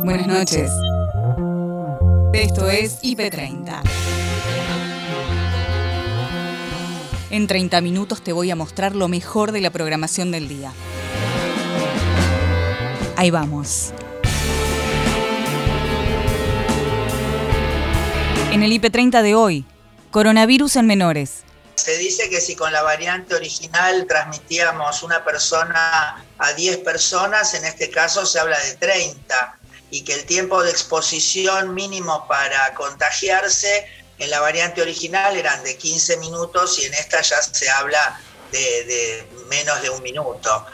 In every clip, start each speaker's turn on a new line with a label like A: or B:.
A: Buenas noches. Esto es IP30. En 30 minutos te voy a mostrar lo mejor de la programación del día. Ahí vamos. En el IP30 de hoy, coronavirus en menores.
B: Se dice que si con la variante original transmitíamos una persona a 10 personas, en este caso se habla de 30, y que el tiempo de exposición mínimo para contagiarse en la variante original eran de 15 minutos y en esta ya se habla de, menos de un minuto.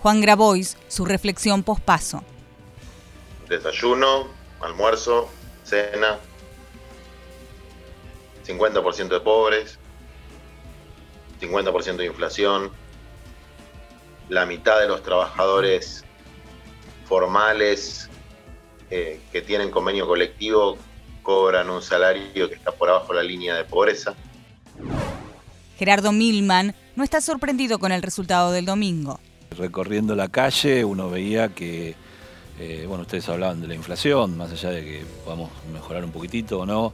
A: Juan Grabois, su reflexión pospaso.
C: Desayuno, almuerzo, cena, 50% de pobres, 50% de inflación, la mitad de los trabajadores formales eh, que tienen convenio colectivo cobran un salario que está por abajo de la línea de pobreza.
A: Gerardo Milman no está sorprendido con el resultado del domingo.
D: Recorriendo la calle uno veía que, eh, bueno, ustedes hablaban de la inflación, más allá de que podamos mejorar un poquitito o no,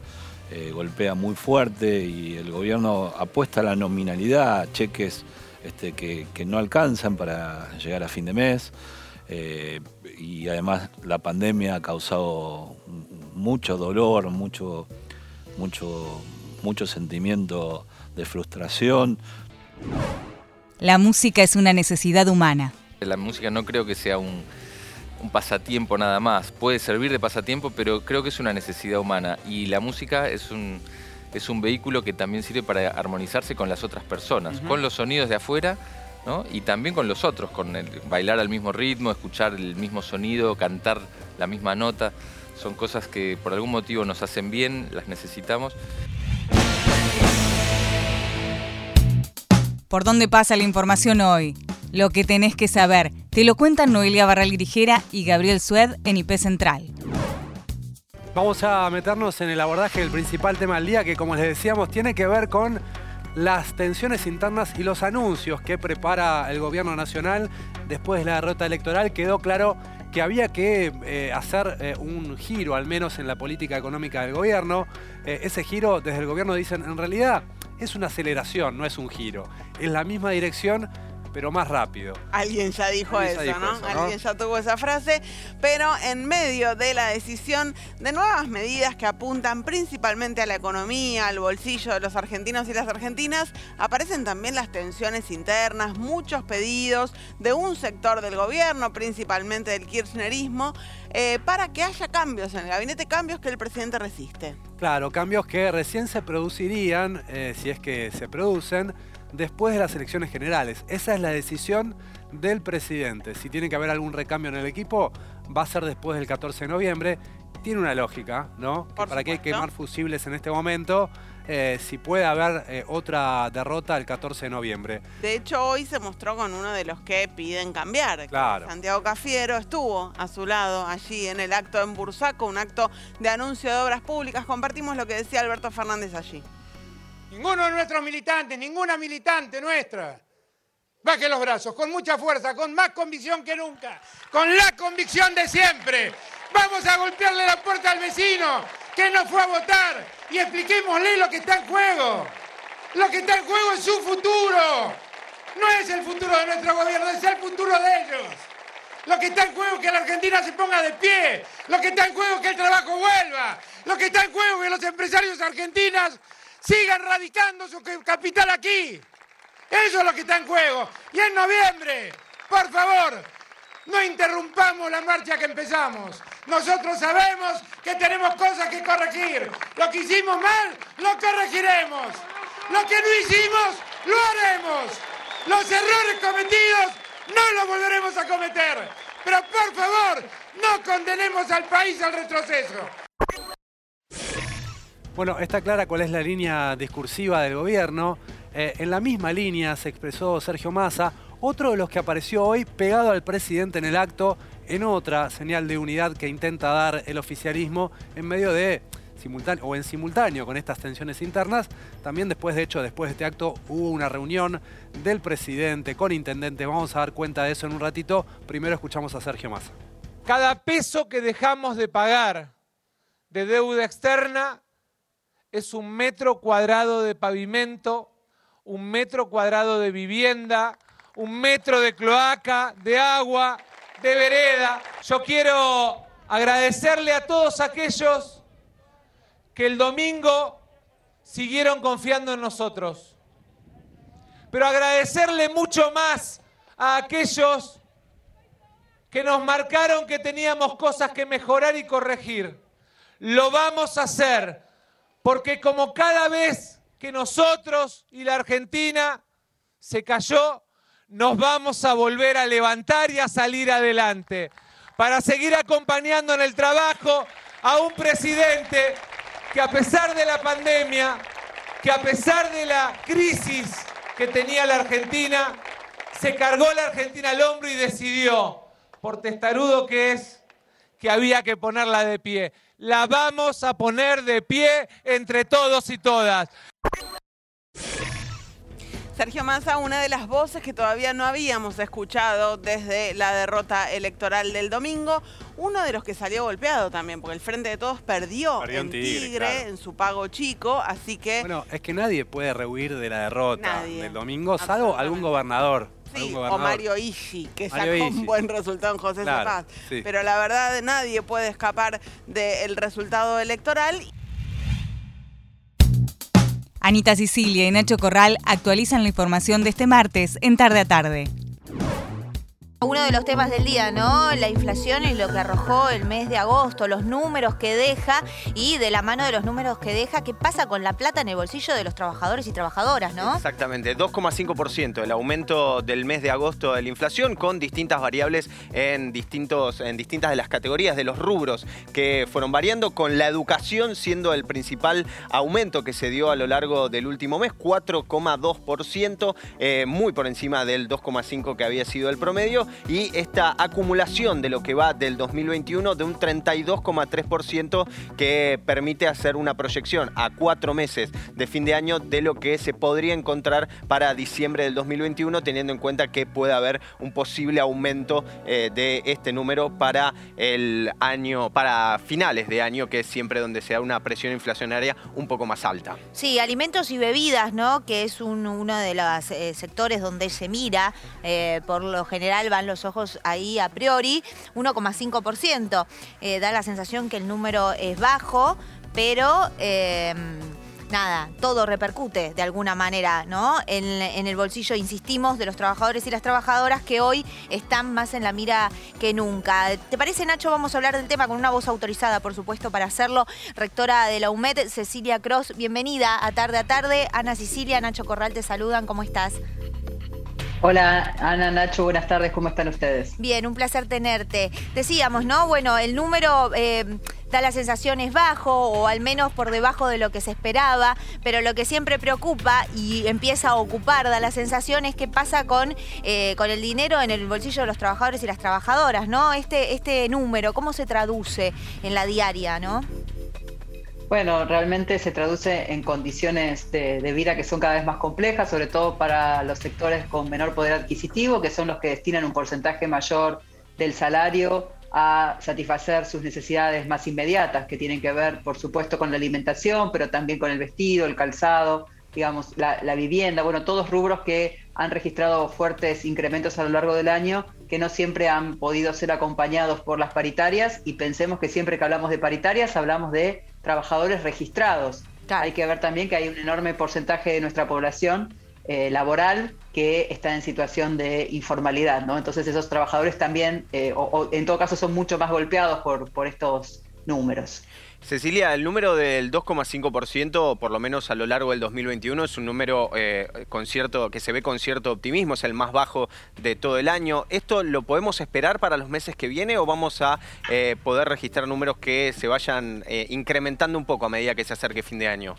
D: eh, golpea muy fuerte y el gobierno apuesta a la nominalidad, cheques este, que, no alcanzan para llegar a fin de mes. Eh, y además la pandemia ha causado mucho dolor, mucho, mucho, mucho sentimiento de frustración.
A: La música es una necesidad humana.
E: La música no creo que sea un, un pasatiempo nada más. Puede servir de pasatiempo, pero creo que es una necesidad humana. Y la música es un, es un vehículo que también sirve para armonizarse con las otras personas, con los sonidos de afuera y también con los otros, con el, bailar al mismo ritmo, escuchar el mismo sonido, cantar la misma nota. Son cosas que por algún motivo nos hacen bien, las necesitamos.
A: ¿Por dónde pasa la información hoy? Lo que tenés que saber. Te lo cuentan Noelia Barral Grijera y Gabriel Sued en IP Central.
F: Vamos a meternos en el abordaje del principal tema del día, que como les decíamos, tiene que ver con las tensiones internas y los anuncios que prepara el gobierno nacional después de la derrota electoral. Quedó claro que había que eh, hacer eh, un giro, al menos en la política económica del gobierno. Eh, ese giro, desde el gobierno dicen, en realidad es una aceleración, no es un giro. Es la misma dirección, pero más rápido.
G: Alguien ya dijo, eso, ¿no? Alguien ya tuvo esa frase, pero en medio de la decisión de nuevas medidas que apuntan principalmente a la economía, al bolsillo de los argentinos y las argentinas, aparecen también las tensiones internas, muchos pedidos de un sector del gobierno, principalmente del kirchnerismo, eh, para que haya cambios en el gabinete, cambios que el presidente resiste.
F: Claro, cambios que recién se producirían, eh, si es que se producen, después de las elecciones generales. Esa es la decisión del presidente. Si tiene que haber algún recambio en el equipo, va a ser después del 14 de noviembre. Tiene una lógica, ¿no? ¿Para qué quemar fusibles en este momento? Eh, si puede haber eh, otra derrota el 14 de noviembre.
G: De hecho, hoy se mostró con uno de los que piden cambiar. Claro. Santiago Cafiero estuvo a su lado allí en el acto en Bursaco, un acto de anuncio de obras públicas. Compartimos lo que decía Alberto Fernández allí.
H: Ninguno de nuestros militantes, ninguna militante nuestra, baje los brazos, con mucha fuerza, con más convicción que nunca, con la convicción de siempre. Vamos a golpearle la puerta al vecino que no fue a votar y expliquémosle lo que está en juego. Lo que está en juego es su futuro. No es el futuro de nuestro gobierno, es el futuro de ellos. Lo que está en juego es que la Argentina se ponga de pie. Lo que está en juego es que el trabajo vuelva. Lo que está en juego es que los empresarios argentinos sigan radicando su capital aquí. Eso es lo que está en juego. Y en noviembre, por favor, no interrumpamos la marcha que empezamos. Nosotros sabemos que tenemos cosas que corregir. Lo que hicimos mal, lo corregiremos. Lo que no hicimos, lo haremos. Los errores cometidos, no los volveremos a cometer. Pero por favor, no condenemos al país al retroceso.
F: Bueno, está clara cuál es la línea discursiva del gobierno. Eh, en la misma línea se expresó Sergio Massa, otro de los que apareció hoy pegado al presidente en el acto, en otra señal de unidad que intenta dar el oficialismo en medio de simultáneo o en simultáneo con estas tensiones internas. También después, de hecho, después de este acto hubo una reunión del presidente con intendente. Vamos a dar cuenta de eso en un ratito. Primero escuchamos a Sergio Massa.
I: Cada peso que dejamos de pagar de deuda externa es un metro cuadrado de pavimento, un metro cuadrado de vivienda, un metro de cloaca, de agua, de vereda. Yo quiero agradecerle a todos aquellos que el domingo siguieron confiando en nosotros. Pero agradecerle mucho más a aquellos que nos marcaron que teníamos cosas que mejorar y corregir. Lo vamos a hacer, porque como cada vez que nosotros y la Argentina se cayó, nos vamos a volver a levantar y a salir adelante, para seguir acompañando en el trabajo a un presidente que a pesar de la pandemia, que a pesar de la crisis que tenía la Argentina, se cargó la Argentina al hombro y decidió por testarudo que es, que había que ponerla de pie. La vamos a poner de pie entre todos y todas.
G: Sergio Massa, una de las voces que todavía no habíamos escuchado desde la derrota electoral del domingo, uno de los que salió golpeado también, porque el Frente de Todos perdió, en Tigre, en su pago chico, así que...
F: Bueno, es que nadie puede rehuir de la derrota del domingo, salvo algún gobernador.
G: Sí, o Mario Ishi, que sacó un buen resultado en José claro, Pero la verdad, nadie puede escapar del resultado electoral.
A: Anita Sicilia y Nacho Corral actualizan la información de este martes en tarde a tarde.
J: Uno de los temas del día, ¿no? La inflación y lo que arrojó el mes de agosto, los números que deja y de la mano de los números que deja, ¿qué pasa con la plata en el bolsillo de los trabajadores y trabajadoras, ¿no?
K: Exactamente, 2,5% el aumento del mes de agosto de la inflación con distintas variables en, distintos, en distintas de las categorías de los rubros que fueron variando, con la educación siendo el principal aumento que se dio a lo largo del último mes, 4,2%, eh, muy por encima del 2,5% que había sido el promedio y esta acumulación de lo que va del 2021 de un 32,3% que permite hacer una proyección a cuatro meses de fin de año de lo que se podría encontrar para diciembre del 2021 teniendo en cuenta que puede haber un posible aumento eh, de este número para el año, para finales de año, que es siempre donde se da una presión inflacionaria un poco más alta.
J: Sí, alimentos y bebidas, ¿no? Que es uno de los eh, sectores donde se mira, eh, por lo general van los ojos ahí a priori, 1,5%. Eh, da la sensación que el número es bajo, pero... Eh, nada, todo repercute de alguna manera, ¿no? En, el bolsillo, insistimos, de los trabajadores y las trabajadoras que hoy están más en la mira que nunca. ¿Te parece, Nacho? Vamos a hablar del tema con una voz autorizada, por supuesto, para hacerlo. Rectora de la UMED, Cecilia Cross, bienvenida a Tarde a Tarde. Ana Sicilia, Nacho Corral te saludan, ¿cómo estás?
L: Hola Ana, Nacho, buenas tardes, ¿cómo están ustedes?
J: Bien, un placer tenerte. Decíamos, ¿no? Bueno, el número eh, da la sensación es bajo o al menos por debajo de lo que se esperaba, pero lo que siempre preocupa y empieza a ocupar, da la sensación es qué pasa con, eh, con el dinero en el bolsillo de los trabajadores y las trabajadoras, ¿no? Este, este número, ¿cómo se traduce en la diaria, ¿no?
L: Bueno, realmente se traduce en condiciones de, vida que son cada vez más complejas, sobre todo para los sectores con menor poder adquisitivo, que son los que destinan un porcentaje mayor del salario a satisfacer sus necesidades más inmediatas, que tienen que ver, por supuesto, con la alimentación, pero también con el vestido, el calzado, digamos, la, vivienda, bueno, todos rubros que han registrado fuertes incrementos a lo largo del año, que no siempre han podido ser acompañados por las paritarias, y pensemos que siempre que hablamos de paritarias hablamos de trabajadores registrados. Hay que ver también que hay un enorme porcentaje de nuestra población eh, laboral que está en situación de informalidad, ¿no? Entonces esos trabajadores también, eh, o, en todo caso, son mucho más golpeados por, por estos números.
K: Cecilia, el número del 2,5%, por lo menos a lo largo del 2021, es un número eh, con cierto, que se ve con cierto optimismo, es el más bajo de todo el año. ¿Esto lo podemos esperar para los meses que vienen o vamos a eh, poder registrar números que se vayan eh, incrementando un poco a medida que se acerque fin de año?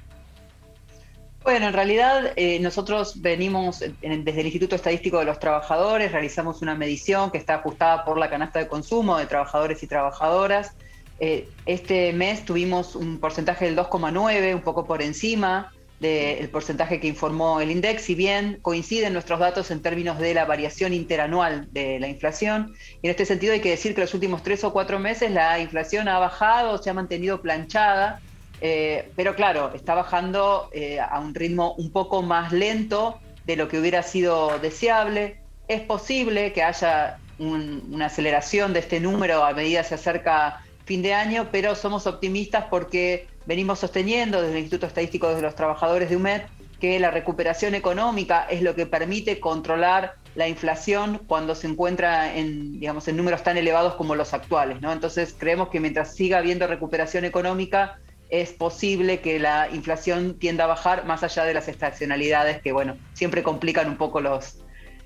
L: Bueno, en realidad nosotros venimos desde el Instituto Estadístico de los Trabajadores, realizamos una medición que está ajustada por la canasta de consumo de trabajadores y trabajadoras. Eh, este mes tuvimos un porcentaje del 2,9, un poco por encima del porcentaje que informó el INDEX, si bien coinciden nuestros datos en términos de la variación interanual de la inflación. Y en este sentido hay que decir que los últimos tres o cuatro meses la inflación ha bajado, se ha mantenido planchada, eh, pero claro, está bajando eh, a un ritmo un poco más lento de lo que hubiera sido deseable. Es posible que haya una aceleración de este número a medida que se acerca fin de año, pero somos optimistas porque venimos sosteniendo desde el Instituto Estadístico de los Trabajadores de UMED que la recuperación económica es lo que permite controlar la inflación cuando se encuentra en, digamos, en números tan elevados como los actuales. ¿no? Entonces creemos que mientras siga habiendo recuperación económica, es posible que la inflación tienda a bajar más allá de las estacionalidades que, bueno, siempre complican un poco los,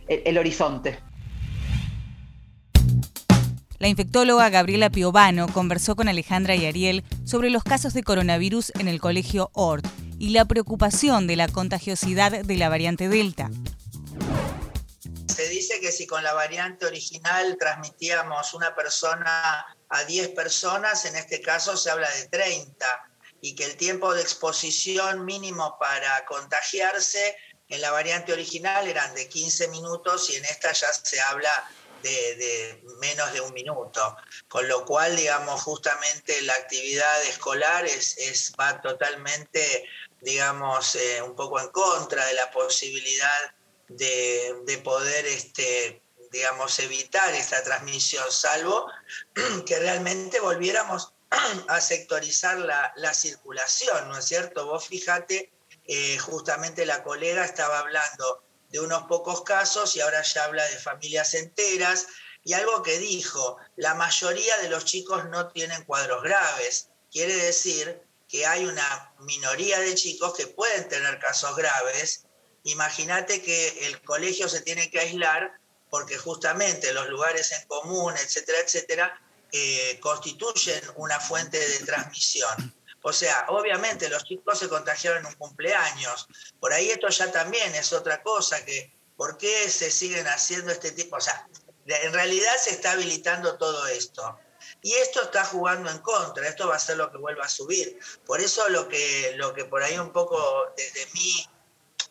L: el horizonte.
A: La infectóloga Gabriela Piovano conversó con Alejandra y Ariel sobre los casos de coronavirus en el colegio ORT y la preocupación de la contagiosidad de la variante Delta.
B: Se dice que si con la variante original transmitíamos una persona a 10 personas, en este caso se habla de 30, y que el tiempo de exposición mínimo para contagiarse en la variante original eran de 15 minutos y en esta ya se habla de, menos de un minuto, con lo cual, digamos, justamente la actividad escolar es, es va totalmente, digamos, eh, un poco en contra de la posibilidad de, poder, este, digamos, evitar esta transmisión, salvo que realmente volviéramos a sectorizar la, la circulación, ¿no es cierto? Vos fíjate, eh, justamente la colega estaba hablando de unos pocos casos y ahora ya habla de familias enteras. Y algo que dijo, la mayoría de los chicos no tienen cuadros graves. Quiere decir que hay una minoría de chicos que pueden tener casos graves. Imagínate que el colegio se tiene que aislar porque justamente los lugares en común, etcétera, etcétera, eh, constituyen una fuente de transmisión. O sea, obviamente los chicos se contagiaron en un cumpleaños. Por ahí esto ya también es otra cosa, que ¿por qué se siguen haciendo este tipo? O sea, en realidad se está habilitando todo esto. Y esto está jugando en contra, esto va a ser lo que vuelva a subir. Por eso lo que, lo que por ahí un poco desde mí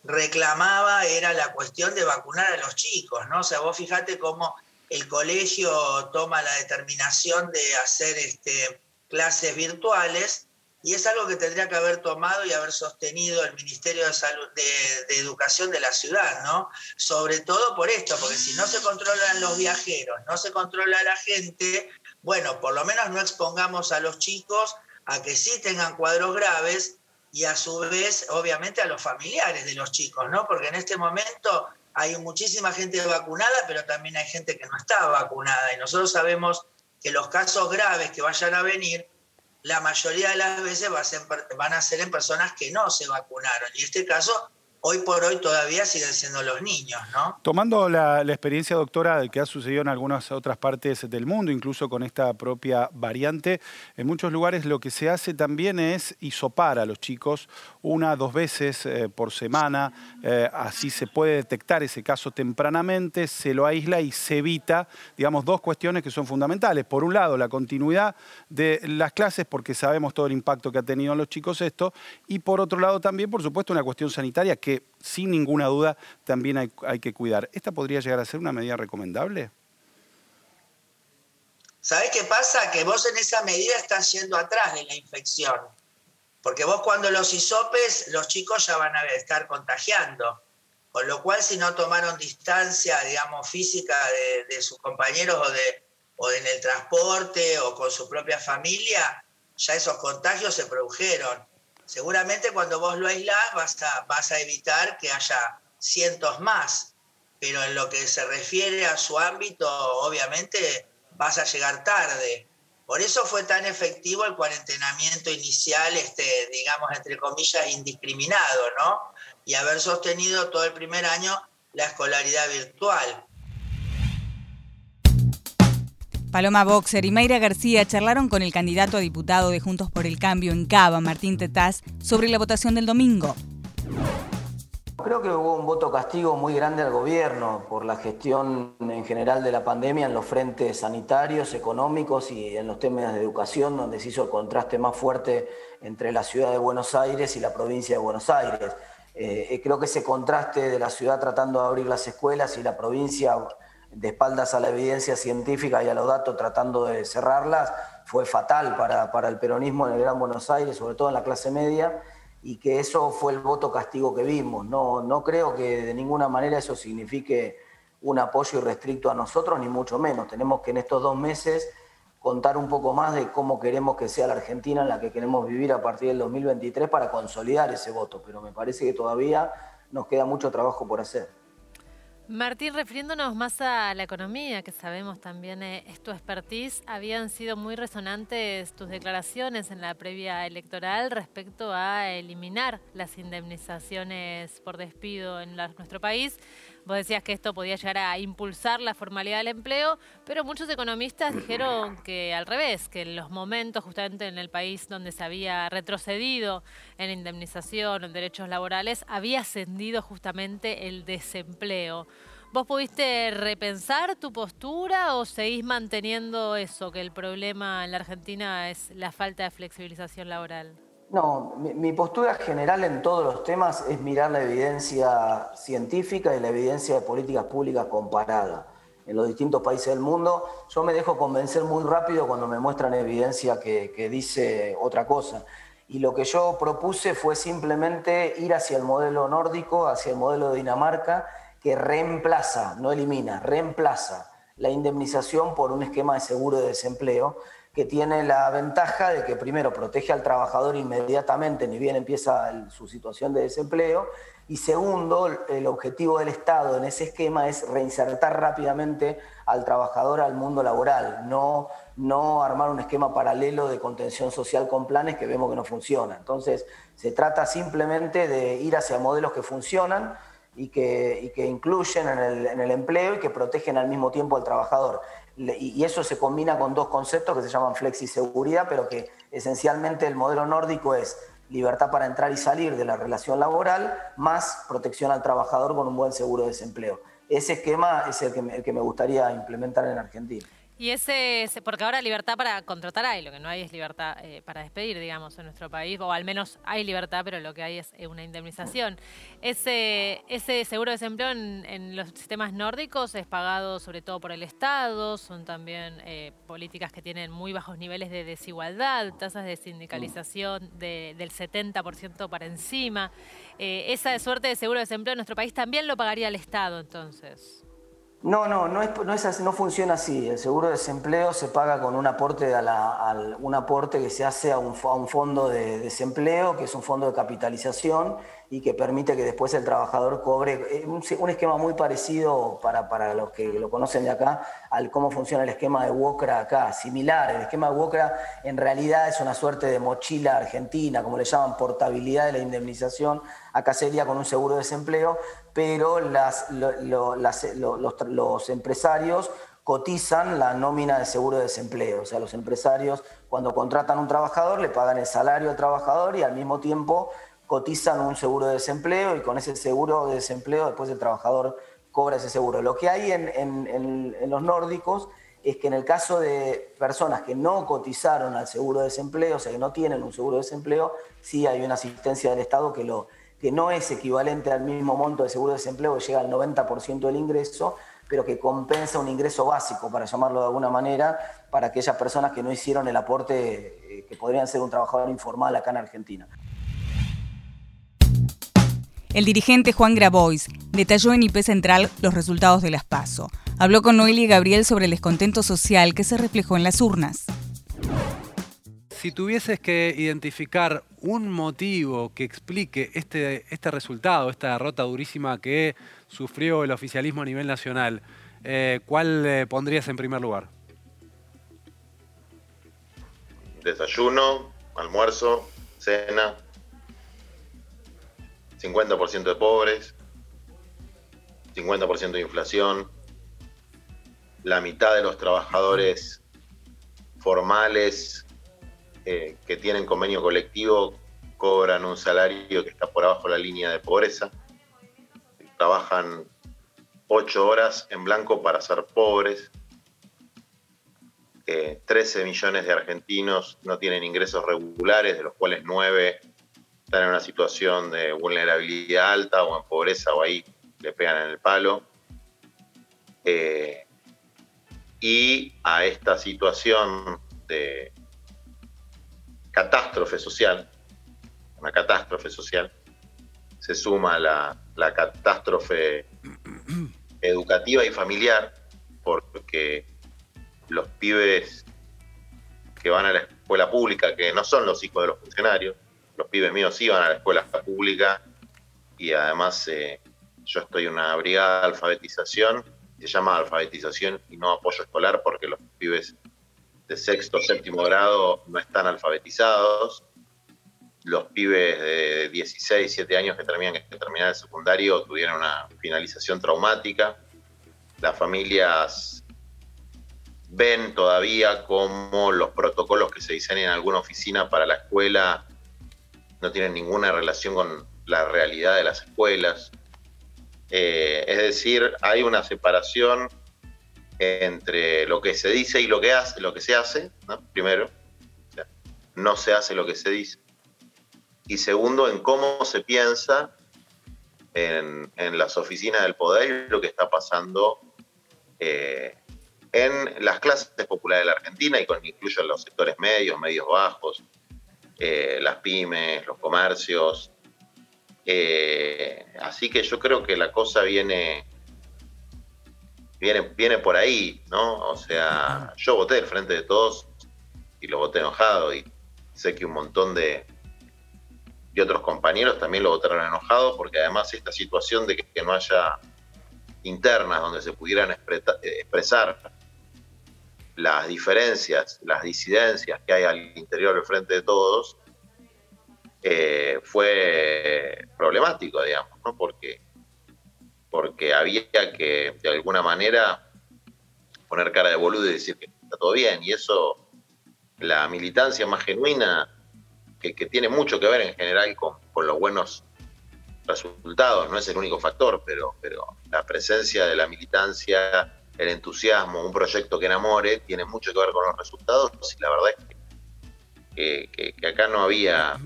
B: reclamaba era la cuestión de vacunar a los chicos, ¿no? O sea, vos fíjate cómo el colegio toma la determinación de hacer este, clases virtuales y es algo que tendría que haber tomado y haber sostenido el Ministerio de, Salud, de, Educación de la ciudad, ¿no? Sobre todo por esto, porque si no se controlan los viajeros, no se controla la gente, bueno, por lo menos no expongamos a los chicos a que sí tengan cuadros graves y a su vez, obviamente, a los familiares de los chicos, ¿no? Porque en este momento hay muchísima gente vacunada, pero también hay gente que no está vacunada y nosotros sabemos que los casos graves que vayan a venir la mayoría de las veces van a ser en personas que no se vacunaron. Y en este caso hoy por hoy todavía siguen siendo los niños, ¿no?
M: Tomando la, experiencia, doctora, de que ha sucedido en algunas otras partes del mundo, incluso con esta propia variante, en muchos lugares lo que se hace también es hisopar a los chicos una, dos veces eh, por semana, eh, así se puede detectar ese caso tempranamente, se lo aísla y se evita, digamos, dos cuestiones que son fundamentales. Por un lado, la continuidad de las clases, porque sabemos todo el impacto que ha tenido en los chicos esto, y por otro lado también, por supuesto, una cuestión sanitaria que sin ninguna duda también hay, que cuidar. ¿Esta podría llegar a ser una medida recomendable?
B: ¿Sabés qué pasa? Que vos en esa medida estás yendo atrás de la infección. Porque vos cuando los hisopes, los chicos ya van a estar contagiando. Con lo cual, si no tomaron distancia, digamos, física de, sus compañeros o, de, o en el transporte o con su propia familia, ya esos contagios se produjeron. Seguramente cuando vos lo aislás vas a, vas a evitar que haya cientos más, pero en lo que se refiere a su ámbito, obviamente vas a llegar tarde. Por eso fue tan efectivo el cuarentenamiento inicial, este, digamos, entre comillas, indiscriminado, ¿no? Y haber sostenido todo el primer año la escolaridad virtual.
A: Paloma Boxer y Mayra García charlaron con el candidato a diputado de Juntos por el Cambio en Cava, Martín Tetaz, sobre la votación del domingo.
N: creo que hubo un voto castigo muy grande al gobierno por la gestión en general de la pandemia en los frentes sanitarios, económicos y en los temas de educación, donde se hizo el contraste más fuerte entre la ciudad de Buenos Aires y la provincia de Buenos Aires. Eh, eh, creo que ese contraste de la ciudad tratando de abrir las escuelas y la provincia de espaldas a la evidencia científica y a los datos tratando de cerrarlas fue fatal para, para el peronismo en el Gran Buenos Aires, sobre todo en la clase media y que eso fue el voto castigo que vimos. No, no creo que de ninguna manera eso signifique un apoyo irrestricto a nosotros, ni mucho menos. Tenemos que en estos dos meses contar un poco más de cómo queremos que sea la Argentina en la que queremos vivir a partir del 2023 para consolidar ese voto, pero me parece que todavía nos queda mucho trabajo por hacer.
O: Martín, refiriéndonos más a la economía, que sabemos también eh, es tu expertise, habían sido muy resonantes tus declaraciones en la previa electoral respecto a eliminar las indemnizaciones por despido en nuestro país. Vos decías que esto podía llegar a impulsar la formalidad del empleo, pero muchos economistas dijeron que al revés, que en los momentos justamente en el país donde se había retrocedido en indemnización, en derechos laborales, había ascendido justamente el desempleo. ¿Vos pudiste repensar tu postura o seguís manteniendo eso, que el problema en la Argentina es la falta de flexibilización laboral?
N: No, mi, postura general en todos los temas es mirar la evidencia científica y la evidencia de políticas públicas comparada en los distintos países del mundo. Yo me dejo convencer muy rápido cuando me muestran evidencia que, dice otra cosa. Y lo que yo propuse fue simplemente ir hacia el modelo nórdico, hacia el modelo de Dinamarca, que reemplaza, no elimina, reemplaza la indemnización por un esquema de seguro de desempleo que tiene la ventaja de que primero protege al trabajador inmediatamente, ni bien empieza su situación de desempleo, y segundo, el objetivo del Estado en ese esquema es reinsertar rápidamente al trabajador al mundo laboral, no, no armar un esquema paralelo de contención social con planes que vemos que no funciona. Entonces, se trata simplemente de ir hacia modelos que funcionan y que, que incluyen en el, en el empleo y que protegen al mismo tiempo al trabajador y eso se combina con dos conceptos que se llaman flexiseguridad, pero que esencialmente el modelo nórdico es libertad para entrar y salir de la relación laboral, más protección al trabajador con un buen seguro de desempleo. Ese esquema es el que el que me gustaría implementar en Argentina.
O: Y ese, porque ahora libertad para contratar hay, lo que no hay es libertad eh, para despedir, digamos, en nuestro país, o al menos hay libertad, pero lo que hay es eh, una indemnización. Ese, ese seguro de desempleo en, los sistemas nórdicos es pagado sobre todo por el Estado, son también eh, políticas que tienen muy bajos niveles de desigualdad, tasas de sindicalización del 70% para encima. esa suerte de seguro de desempleo en nuestro país también lo pagaría el Estado, entonces.
N: No, no, no, es, no, es no funciona así. El seguro de desempleo se paga con un aporte, a un aporte que se hace a un, a un fondo de desempleo, que es un fondo de capitalización, y que permite que después el trabajador cobre eh, un, esquema muy parecido para, para, los que lo conocen de acá al cómo funciona el esquema de WOCRA acá, similar. El esquema de WOCRA en realidad es una suerte de mochila argentina, como le llaman, portabilidad de la indemnización. Acá sería con un seguro de desempleo, pero las, los, empresarios cotizan la nómina de seguro de desempleo. O sea, los empresarios cuando contratan un trabajador le pagan el salario al trabajador y al mismo tiempo cotizan un seguro de desempleo y con ese seguro de desempleo después el trabajador cobra ese seguro. Lo que hay en, los nórdicos es que en el caso de personas que no cotizaron al seguro de desempleo, o sea, que no tienen un seguro de desempleo, sí hay una asistencia del Estado que, lo, que no es equivalente al mismo monto de seguro de desempleo, que llega al 90% del ingreso, pero que compensa un ingreso básico, para llamarlo de alguna manera, para aquellas personas que no hicieron el aporte eh, que podrían ser un trabajador informal acá en Argentina.
A: El dirigente Juan Grabois detalló en IP Central los resultados de las PASO. Habló con Noelia y Gabriel sobre el descontento social que se reflejó en las urnas.
F: Si tuvieses que identificar un motivo que explique este, este resultado, esta derrota durísima que sufrió el oficialismo a nivel nacional, eh, ¿cuál eh, pondrías en primer lugar?
C: Desayuno, almuerzo, cena, 50% de pobres, 50% de inflación, la mitad de los trabajadores formales eh, que tienen convenio colectivo cobran un salario que está por abajo de la línea de pobreza. trabajan ocho horas en blanco para ser pobres. 13 millones de argentinos no tienen ingresos regulares, de los cuales 9 están en una situación de vulnerabilidad alta o en pobreza o ahí le pegan en el palo. Eh, y a esta situación de catástrofe social, una catástrofe social, se suma la, la catástrofe educativa y familiar, porque los pibes que van a la escuela pública, que no son los hijos de los funcionarios, los pibes míos van a la escuela pública y además eh, yo estoy en una brigada de alfabetización, se llama alfabetización y no apoyo escolar porque los pibes de sexto, séptimo grado no están alfabetizados. Los pibes de 16, 17 años que terminan el secundario tuvieron una finalización traumática. Las familias ven todavía cómo los protocolos que se diseñan en alguna oficina para la escuela no tienen ninguna relación con la realidad de las escuelas. Eh, es decir, hay una separación entre lo que se dice y lo que, hace, lo que se hace, primero, no se hace lo que se dice, y segundo, en cómo se piensa en, las oficinas del poder y lo que está pasando eh, en las clases populares de la Argentina y con incluyo los sectores medios, medios bajos, eh, las pymes, los comercios. Eh, así que yo creo que la cosa viene, viene, viene por ahí, ¿no? O sea, yo voté del frente de todos y lo voté enojado y sé que un montón de, y otros compañeros también lo votaron enojado porque además esta situación de que, no haya internas donde se pudieran expresar las diferencias, las disidencias que hay al interior del frente de todos, eh, fue problemático, digamos, ¿no? Porque, porque había que, de alguna manera, poner cara de boludo y decir que está todo bien. Y eso, la militancia más genuina, que, tiene mucho que ver en general con, con, los buenos resultados, no es el único factor, pero, pero la presencia de la militancia el entusiasmo, un proyecto que enamore, tiene mucho que ver con los resultados y la verdad es que, acá no había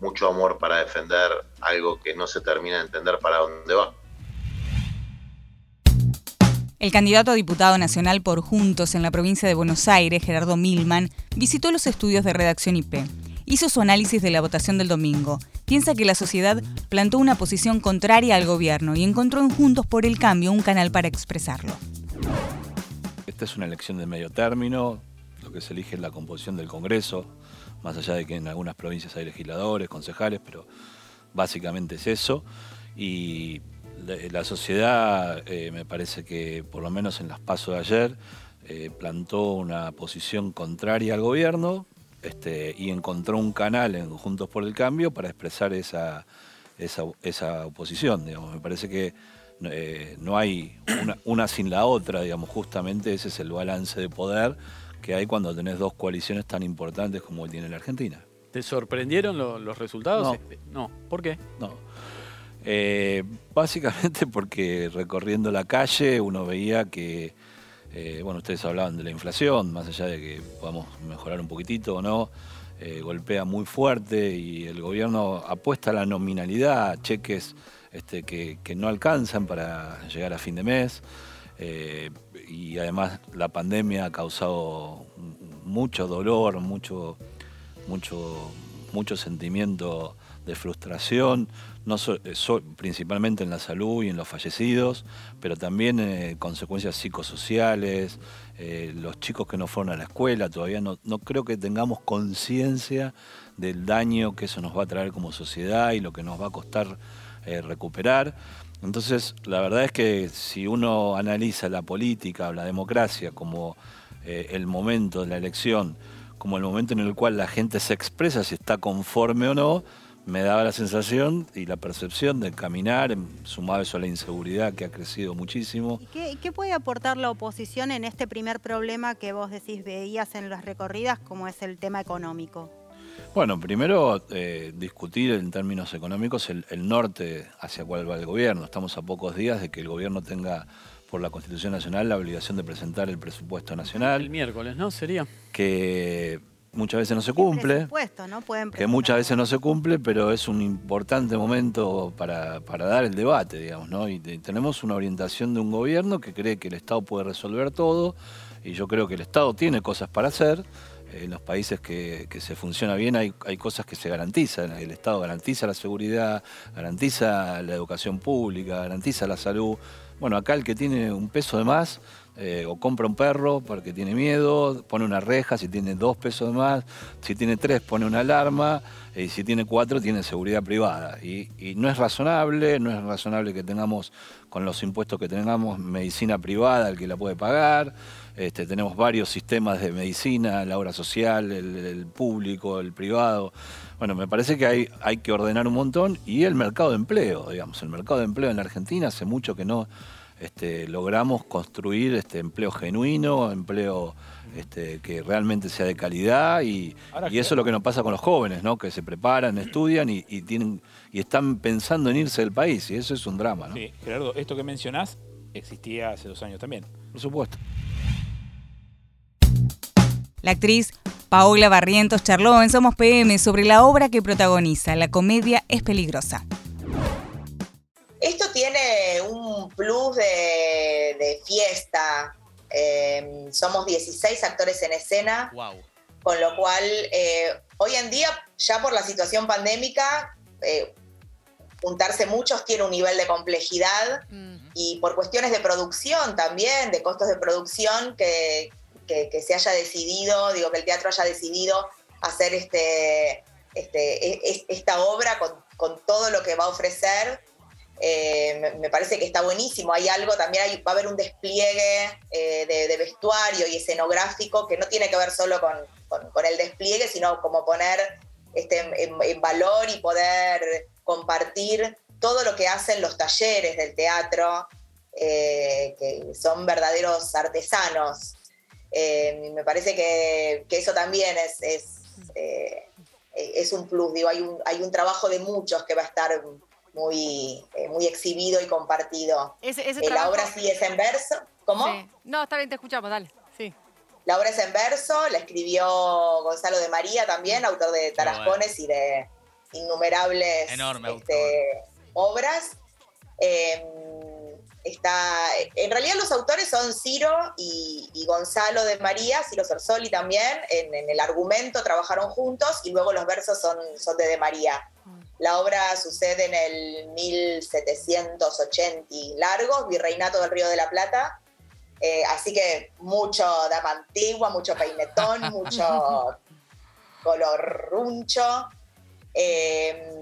C: mucho amor para defender algo que no se termina de entender para dónde va.
A: El candidato a diputado nacional por Juntos en la provincia de Buenos Aires, Gerardo Milman, visitó los estudios de redacción IP. Hizo su análisis de la votación del domingo piensa que la sociedad plantó una posición contraria al gobierno y encontró en Juntos por el Cambio un canal para expresarlo.
D: Esta es una elección de medio término, lo que se elige es la composición del Congreso, más allá de que en algunas provincias hay legisladores, concejales, pero básicamente es eso. Y la sociedad, eh, me parece que por lo menos en las pasos de ayer, eh, plantó una posición contraria al gobierno, este, y encontró un canal en Juntos por el Cambio para expresar esa, esa, oposición. Me parece que eh, no hay una, sin la otra, digamos, justamente ese es el balance de poder que hay cuando tenés dos coaliciones tan importantes como tiene la Argentina.
P: ¿Te sorprendieron los resultados?
D: No.
P: Este, no. ¿Por qué?
D: No. Eh, básicamente porque recorriendo la calle uno veía que eh, bueno, ustedes hablaban de la inflación, más allá de que podamos mejorar un poquitito o no, eh, golpea muy fuerte y el gobierno apuesta a la nominalidad, cheques este, que, no alcanzan para llegar a fin de mes. Eh, y además la pandemia ha causado mucho dolor, mucho, mucho, mucho sentimiento de frustración, no eh, principalmente en la salud y en los fallecidos, pero también eh, consecuencias psicosociales, eh, los chicos que no fueron a la escuela, todavía no, no creo que tengamos conciencia del daño que eso nos va a traer como sociedad y lo que nos va a costar recuperar. Entonces, la verdad es que si uno analiza la política, la democracia como el momento de la elección, como el momento en el cual la gente se expresa si está conforme o no, me daba la sensación y la percepción de caminar, sumado eso a la inseguridad que ha crecido muchísimo.
Q: ¿Qué, ¿Qué, puede aportar la oposición en este primer problema que vos decís veías en las recorridas, como es el tema económico?
D: Bueno, primero eh, discutir en términos económicos el, norte hacia cuál va el gobierno. Estamos a pocos días de que el gobierno tenga por la Constitución Nacional la obligación de presentar el presupuesto nacional.
P: El miércoles, ¿no? Sería.
D: Que muchas veces no se cumple.
Q: ¿no? Pueden
D: que muchas veces no se cumple, pero es un importante momento para, dar el debate, digamos, ¿no? Y tenemos una orientación de un gobierno que cree que el Estado puede resolver todo, y yo creo que el Estado tiene cosas para hacer. En los países que, se funciona bien hay, hay cosas que se garantizan. El Estado garantiza la seguridad, garantiza la educación pública, garantiza la salud. Bueno, acá el que tiene un peso de más eh, o compra un perro porque tiene miedo, pone una reja, si tiene dos pesos más, si tiene tres pone una alarma, y si tiene cuatro tiene seguridad privada. Y, no es razonable, no es razonable que tengamos, con los impuestos que tengamos, medicina privada, el que la puede pagar. Este, tenemos varios sistemas de medicina, la obra social, el, público, el privado. Bueno, me parece que hay, hay que ordenar un montón y el mercado de empleo, digamos, el mercado de empleo en la Argentina hace mucho que no este, logramos construir este empleo genuino, empleo este, que realmente sea de calidad y, eso es lo que nos pasa con los jóvenes, ¿no? que se preparan, estudian y, tienen y están pensando en irse del país y eso es un drama. ¿no?
R: Sí, Gerardo, esto que mencionás existía hace dos años también.
D: Por supuesto.
A: La actriz Paola Barrientos charló en Somos PM sobre la obra que protagoniza, La comedia es peligrosa.
S: Tiene un plus de, fiesta. Em, somos 16 actores en escena, con lo cual eh, hoy en día, ya por la situación pandémica, eh, juntarse muchos tiene un nivel de complejidad y por cuestiones de producción también, de costos de producción, que, se haya decidido, digo, que el teatro haya decidido hacer este, este e, esta obra con, con todo lo que va a ofrecer eh, me, parece que está buenísimo. Hay algo, también va a haber un despliegue eh, de, vestuario y escenográfico que no tiene que ver solo con, el despliegue, sino como poner este, en, valor y poder compartir todo lo que hacen los talleres del teatro, eh, que son verdaderos artesanos. me parece que, eso también es, es, es un plus, digo, hay un, hay un trabajo de muchos que va a estar muy, eh, muy exhibido y compartido.
T: Ese,
S: eh, La obra sí es en verso. ¿Cómo?
T: No, está bien, te escuchamos, dale. Sí.
S: La obra es en verso, la escribió Gonzalo de María también, autor de Tarascones y de innumerables este, obras. Em, está, en realidad los autores son Ciro y, Gonzalo de María, Ciro Sorsoli también, en, en, el argumento trabajaron juntos y luego los versos son, son de De María. La obra sucede en el 1780 largos, Virreinato del Río de la Plata. Eh, así que mucho dama antigua, mucho peinetón, mucho color runcho. Eh,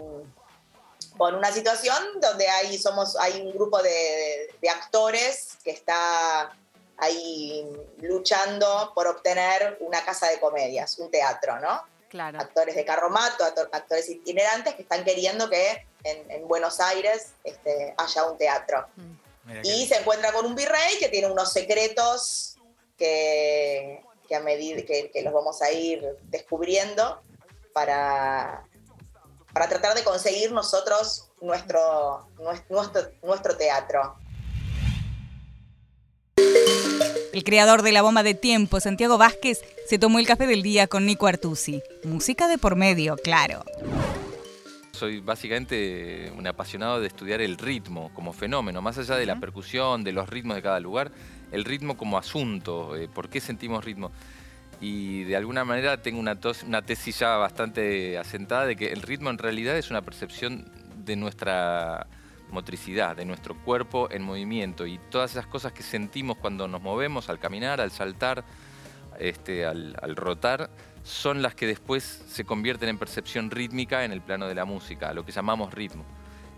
S: con una situación donde hay, somos, hay un grupo de, de actores que está ahí luchando por obtener una casa de comedias, un teatro, ¿no? Actores de carromato, actores itinerantes que están queriendo que en, Buenos Aires este, haya un teatro. Mm. Y se encuentra con un virrey que tiene unos secretos que, a medida que, los vamos a ir descubriendo para, para tratar de conseguir nosotros nuestro, nuestro, nuestro teatro.
A: El creador de la bomba de tiempo, Santiago Vázquez, se tomó el café del día con Nico Artusi. Música de por medio, claro.
E: Soy básicamente un apasionado de estudiar el ritmo como fenómeno, más allá de la percusión, de los ritmos de cada lugar, el ritmo como asunto, eh, por qué sentimos ritmo. Y de alguna manera tengo una, una tesis ya bastante asentada de que el ritmo en realidad es una percepción de nuestra motricidad, de nuestro cuerpo en movimiento y todas esas cosas que sentimos cuando nos movemos, al caminar, al saltar, este, al, rotar, son las que después se convierten en percepción rítmica en el plano de la música, lo que llamamos ritmo.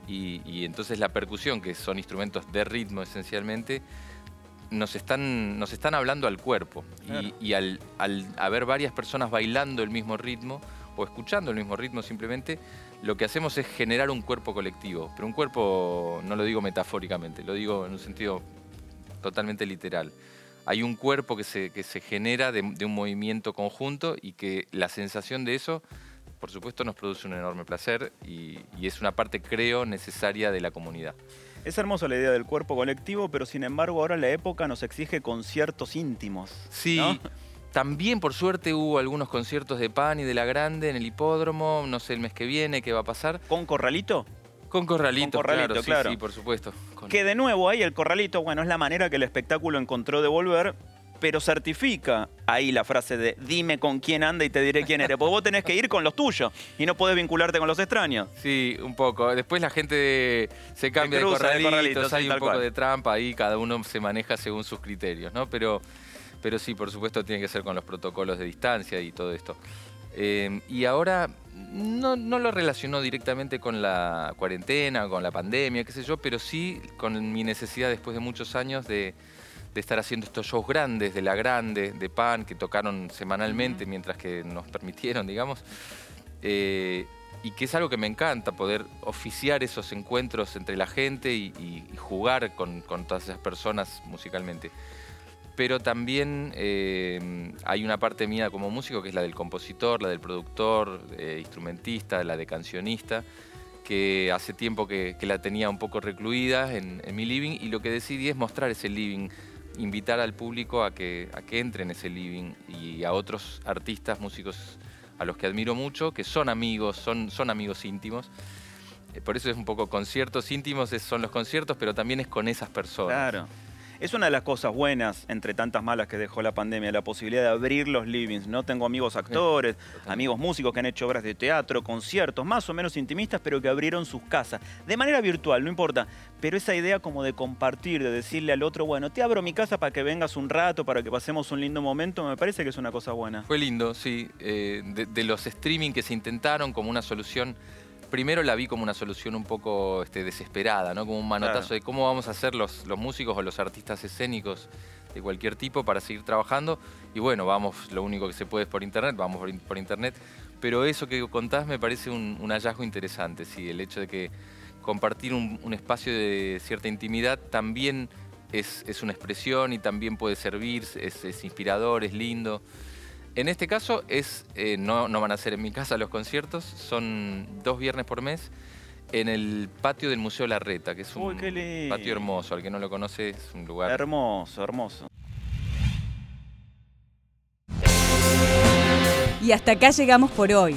E: Y, entonces la percusión, que son instrumentos de ritmo esencialmente, nos están, nos están hablando al cuerpo. Y, al, al haber varias personas bailando el mismo ritmo o escuchando el mismo ritmo simplemente, lo que hacemos es generar un cuerpo colectivo, pero un cuerpo, no lo digo metafóricamente, lo digo en un sentido totalmente literal. Hay un cuerpo que se, que se genera de, un movimiento conjunto y que la sensación de eso por supuesto nos produce un enorme placer y, es una parte, creo, necesaria de la comunidad.
U: Es hermosa la idea del cuerpo colectivo, pero sin embargo ahora la época nos exige conciertos íntimos.
E: Sí, también por suerte hubo algunos conciertos de Pan y de La Grande en el hipódromo, no sé el mes que viene qué va a pasar.
U: ¿Con Corralito?
E: Con Corralito, claro, claro. Sí, por supuesto.
U: Que de nuevo ahí el Corralito, bueno, es la manera que el espectáculo encontró de volver, pero certifica ahí la frase de dime con quién anda y te diré quién eres. Porque vos tenés que ir con los tuyos y no podés vincularte con los extraños.
E: Sí, un poco. Después la gente se cambia de, corralitos, hay un poco de trampa ahí, cada uno se maneja según sus criterios, ¿no? Pero, pero sí, por supuesto tiene que ser con los protocolos de distancia y todo esto. Eh, y ahora no, no, lo relacionó directamente con la cuarentena, con la pandemia, qué sé yo, pero sí con mi necesidad después de muchos años de de estar haciendo estos shows grandes, de La Grande, de Pan, que tocaron semanalmente mientras que nos permitieron, digamos. Eh, y que es algo que me encanta, poder oficiar esos encuentros entre la gente y, jugar con, todas esas personas musicalmente. Pero también eh, hay una parte mía como músico que es la del compositor, la del productor, eh, instrumentista, la de cancionista, que hace tiempo que, la tenía un poco recluida en, mi living y lo que decidí es mostrar ese living invitar al público a que, a que entre en ese living y a otros artistas, músicos a los que admiro mucho, que son amigos, son, son amigos íntimos. Eh, por eso es un poco conciertos íntimos, son los conciertos, pero también es con esas personas.
U: Claro. Es una de las cosas buenas, entre tantas malas que dejó la pandemia, la posibilidad de abrir los livings. ¿no? Tengo amigos actores, amigos músicos que han hecho obras de teatro, conciertos, más o menos intimistas, pero que abrieron sus casas. De manera virtual, no importa. Pero esa idea como de compartir, de decirle al otro, bueno, te abro mi casa para que vengas un rato, para que pasemos un lindo momento, me parece que es una cosa buena.
E: Fue lindo, sí. Eh, de los streaming que se intentaron como una solución primero la vi como una solución un poco este, desesperada, ¿no? Como un manotazo de cómo vamos a hacer los, los músicos o los artistas escénicos de cualquier tipo para seguir trabajando. Y bueno, vamos, lo único que se puede es por internet, vamos por, internet. Pero eso que contás me parece un, hallazgo interesante, sí, el hecho de que compartir un, espacio de cierta intimidad también es, una expresión y también puede servir, es, es inspirador, es lindo. En este caso es, eh, no, no, van a ser en mi casa los conciertos, son dos viernes por mes en el patio del Museo Larreta, que es un patio hermoso, al que no lo conoce es un lugar...
U: Hermoso, hermoso.
A: Y hasta acá llegamos por hoy.